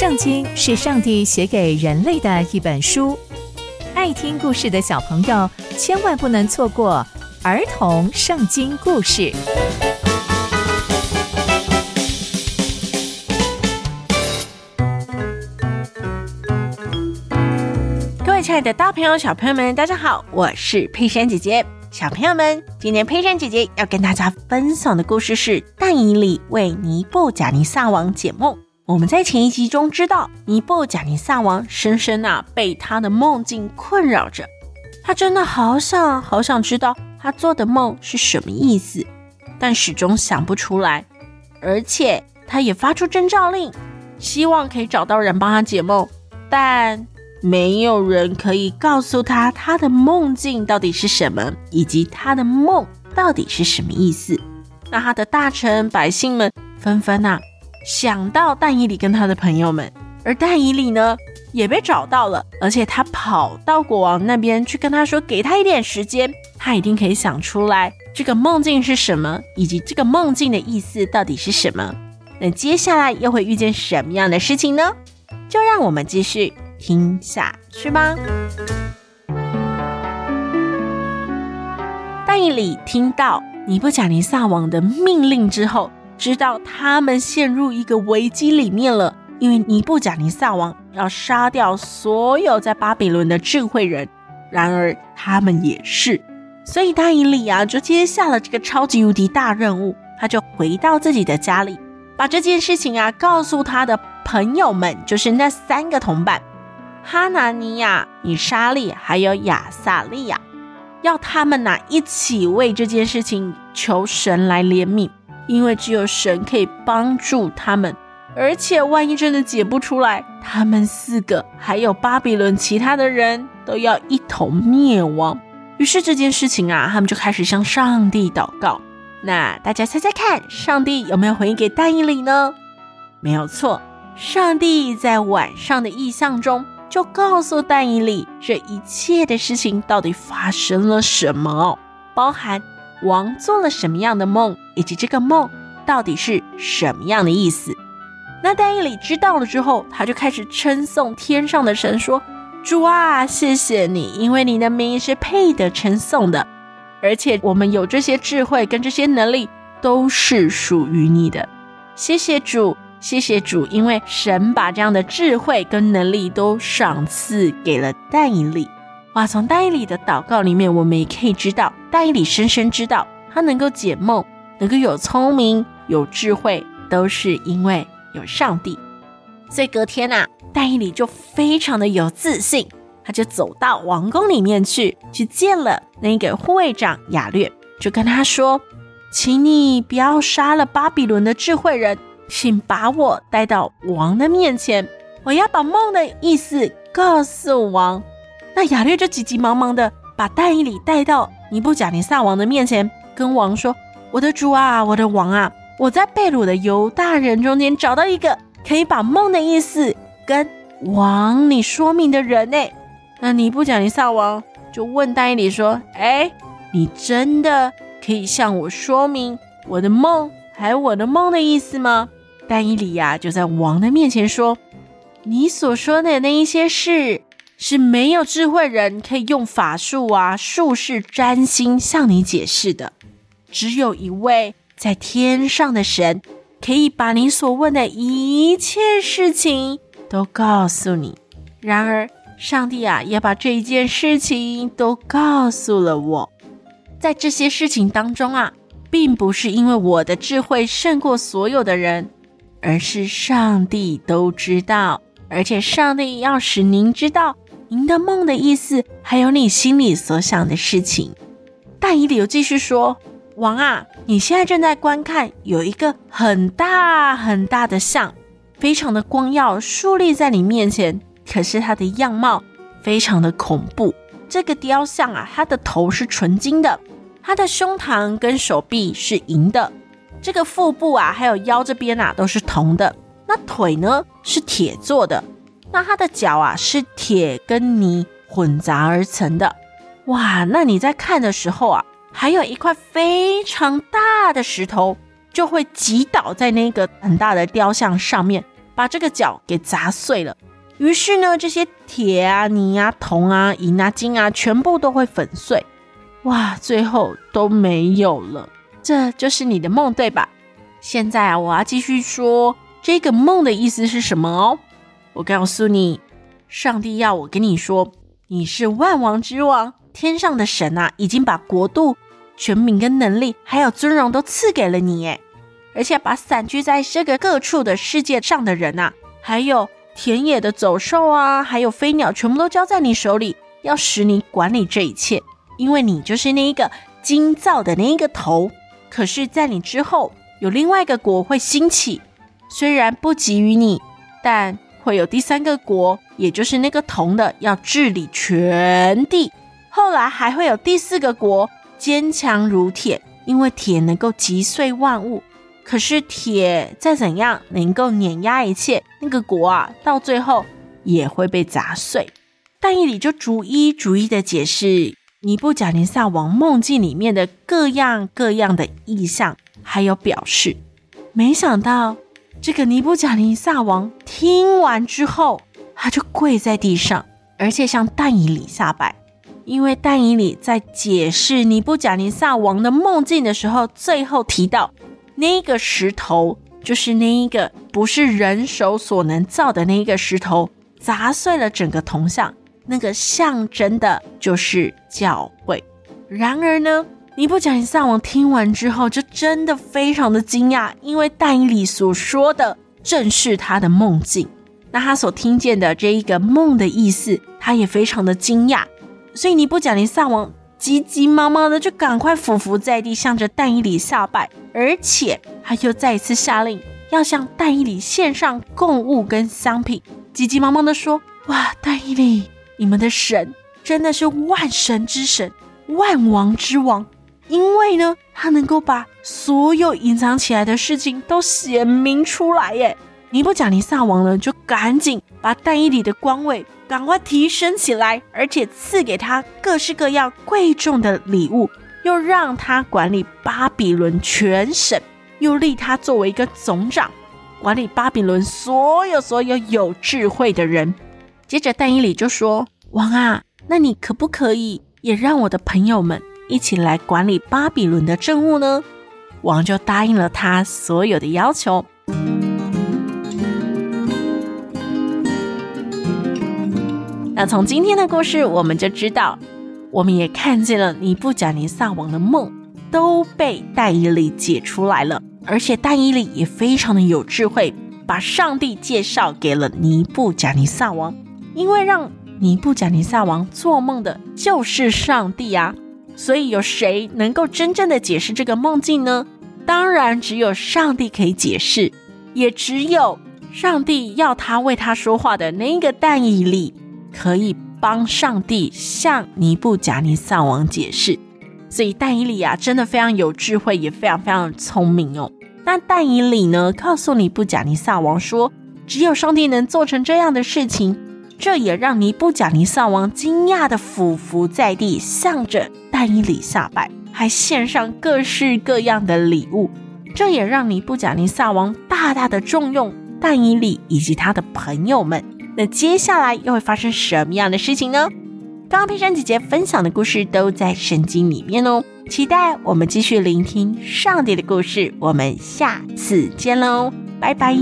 圣经是上帝写给人类的一本书，爱听故事的小朋友千万不能错过儿童圣经故事。各位亲爱的大朋友、小朋友们，大家好，我是佩珊姐姐。小朋友们，今天佩珊姐姐要跟大家分享的故事是但以理为尼布甲尼撒王解梦。我们在前一集中知道，尼布甲尼撒王深深啊被他的梦境困扰着，他真的好想好想知道。他做的梦是什么意思，但始终想不出来，而且他也发出征召令，希望可以找到人帮他解梦，但没有人可以告诉他他的梦境到底是什么，以及他的梦到底是什么意思。那他的大臣百姓们纷纷啊。想到但伊里跟他的朋友们，而但伊里呢也被找到了，而且他跑到国王那边去跟他说，给他一点时间，他一定可以想出来这个梦境是什么，以及这个梦境的意思到底是什么。那接下来又会遇见什么样的事情呢？就让我们继续听下去吧。但伊里听到尼布甲尼撒王的命令之后，知道他们陷入一个危机里面了，因为尼布甲尼撒王要杀掉所有在巴比伦的智慧人，然而他们也是，所以但以理啊就接下了这个超级无敌大任务，他就回到自己的家里，把这件事情啊告诉他的朋友们，就是那三个同伴哈拿尼亚、以沙利还有亚萨利亚，要他们呐、一起为这件事情求神来怜悯。因为只有神可以帮助他们，而且万一真的解不出来，他们四个还有巴比伦其他的人都要一同灭亡。于是这件事情啊，他们就开始向上帝祷告。那大家猜猜看，上帝有没有回应给但以理呢？没有错，上帝在晚上的异象中就告诉但以理这一切的事情到底发生了什么，包含。王做了什么样的梦，以及这个梦到底是什么样的意思？那但以理知道了之后，他就开始称颂天上的神，说：“主啊，谢谢你，因为你的名是配得称颂的，而且我们有这些智慧跟这些能力，都是属于你的。谢谢主，谢谢主，因为神把这样的智慧跟能力都赏赐给了但以理。”哇！从但以理的祷告里面，我们也可以知道，但以理深深知道，他能够解梦，能够有聪明、有智慧，都是因为有上帝。所以隔天呐、啊，但以理就非常的有自信，他就走到王宫里面去，去见了那个护卫长亚略，就跟他说：“请你不要杀了巴比伦的智慧人，请把我带到王的面前，我要把梦的意思告诉王。”那亚略就急急忙忙的把但以理带到尼布甲尼撒王的面前，跟王说：“我的主啊，我的王啊，我在贝鲁的犹大人中间找到一个可以把梦的意思跟王你说明的人呢。”那尼布甲尼撒王就问但以理说：“哎，你真的可以向我说明我的梦，还有我的梦的意思吗？”丹伊里呀就在王的面前说：“你所说的那一些事。”是没有智慧人可以用法术啊、术士、占星向你解释的，只有一位在天上的神可以把你所问的一切事情都告诉你。然而，上帝啊，也把这一件事情都告诉了我。在这些事情当中啊，并不是因为我的智慧胜过所有的人，而是上帝都知道，而且上帝要使您知道。您的梦的意思，还有你心里所想的事情。但以理又继续说：“王啊，你现在正在观看，有一个很大很大的像，非常的光耀，竖立在你面前。可是它的样貌非常的恐怖。这个雕像啊，它的头是纯金的，它的胸膛跟手臂是银的，这个腹部啊，还有腰这边啊，都是铜的。那腿呢，是铁做的。”那它的脚啊，是铁跟泥混杂而成的，哇！那你在看的时候啊，还有一块非常大的石头就会挤倒在那个很大的雕像上面，把这个脚给砸碎了。于是呢，这些铁啊、泥啊、铜啊、银啊、金啊，全部都会粉碎。哇，最后都没有了。这就是你的梦，对吧？现在啊，我要继续说这个梦的意思是什么哦。我告诉你，上帝要我跟你说，你是万王之王，天上的神啊，已经把国度、权柄跟能力，还有尊荣都赐给了你，诶，而且把散居在这个各处的世界上的人啊，还有。田野的走兽啊，还有飞鸟，全部都交在你手里，要使你管理这一切，因为你就是那一个金造的那一个头。可是，在你之后，有另外一个国会兴起，虽然不及于你，但会有第三个国，也就是那个铜的，要治理全地。后来还会有第四个国，坚强如铁，因为铁能够击碎万物。可是铁再怎样能够碾压一切，那个国啊，到最后也会被砸碎。但以理就逐一逐一的解释尼布甲尼撒王梦境里面的各样各样的意象，还有表示。没想到这个尼布甲尼撒王听完之后，他就跪在地上，而且向但以里下拜，因为但以里在解释尼布甲尼撒王的梦境的时候，最后提到。那个石头就是那一个不是人手所能造的那一个石头，砸碎了整个铜像，那个象征的就是教会。然而呢，尼布甲尼撒王听完之后，就真的非常的惊讶，因为但以理所说的正是他的梦境。那他所听见的这一个梦的意思，他也非常的惊讶，所以尼布甲尼撒王。急急忙忙的就赶快俯伏在地，向着但以理下拜，而且他又再一次下令要向但以理献上贡物跟香品，急急忙忙的说：“哇，但以理，你们的神真的是万神之神，万王之王，因为呢，他能够把所有隐藏起来的事情都显明出来。”耶，尼布甲尼撒王呢，就赶紧把但以理的官位。赶快提升起来，而且赐给他各式各样贵重的礼物，又让他管理巴比伦全省，又立他作为一个总长，管理巴比伦所有所有有智慧的人。接着但以理就说：“王啊，那你可不可以也让我的朋友们一起来管理巴比伦的政务呢？”王就答应了他所有的要求。那从今天的故事，我们就知道，我们也看见了尼布甲尼撒王的梦都被但以理解出来了，而且但以理也非常的有智慧，把上帝介绍给了尼布甲尼撒王，因为让尼布甲尼撒王做梦的就是上帝啊，所以有谁能够真正的解释这个梦境呢？当然只有上帝可以解释，也只有上帝要他为他说话的那个但以理。可以帮上帝向尼布甲尼撒王解释，所以但以理啊，真的非常有智慧，也非常非常聪明哦。那但以理呢，告诉尼布甲尼撒王说，只有上帝能做成这样的事情，这也让尼布甲尼撒王惊讶的俯伏在地，向着但以理下拜，还献上各式各样的礼物，这也让尼布甲尼撒王大大的重用但以理以及他的朋友们。那接下来又会发生什么样的事情呢？刚刚佩珊姐姐分享的故事都在圣经里面哦，期待我们继续聆听上帝的故事。我们下次见喽，拜拜。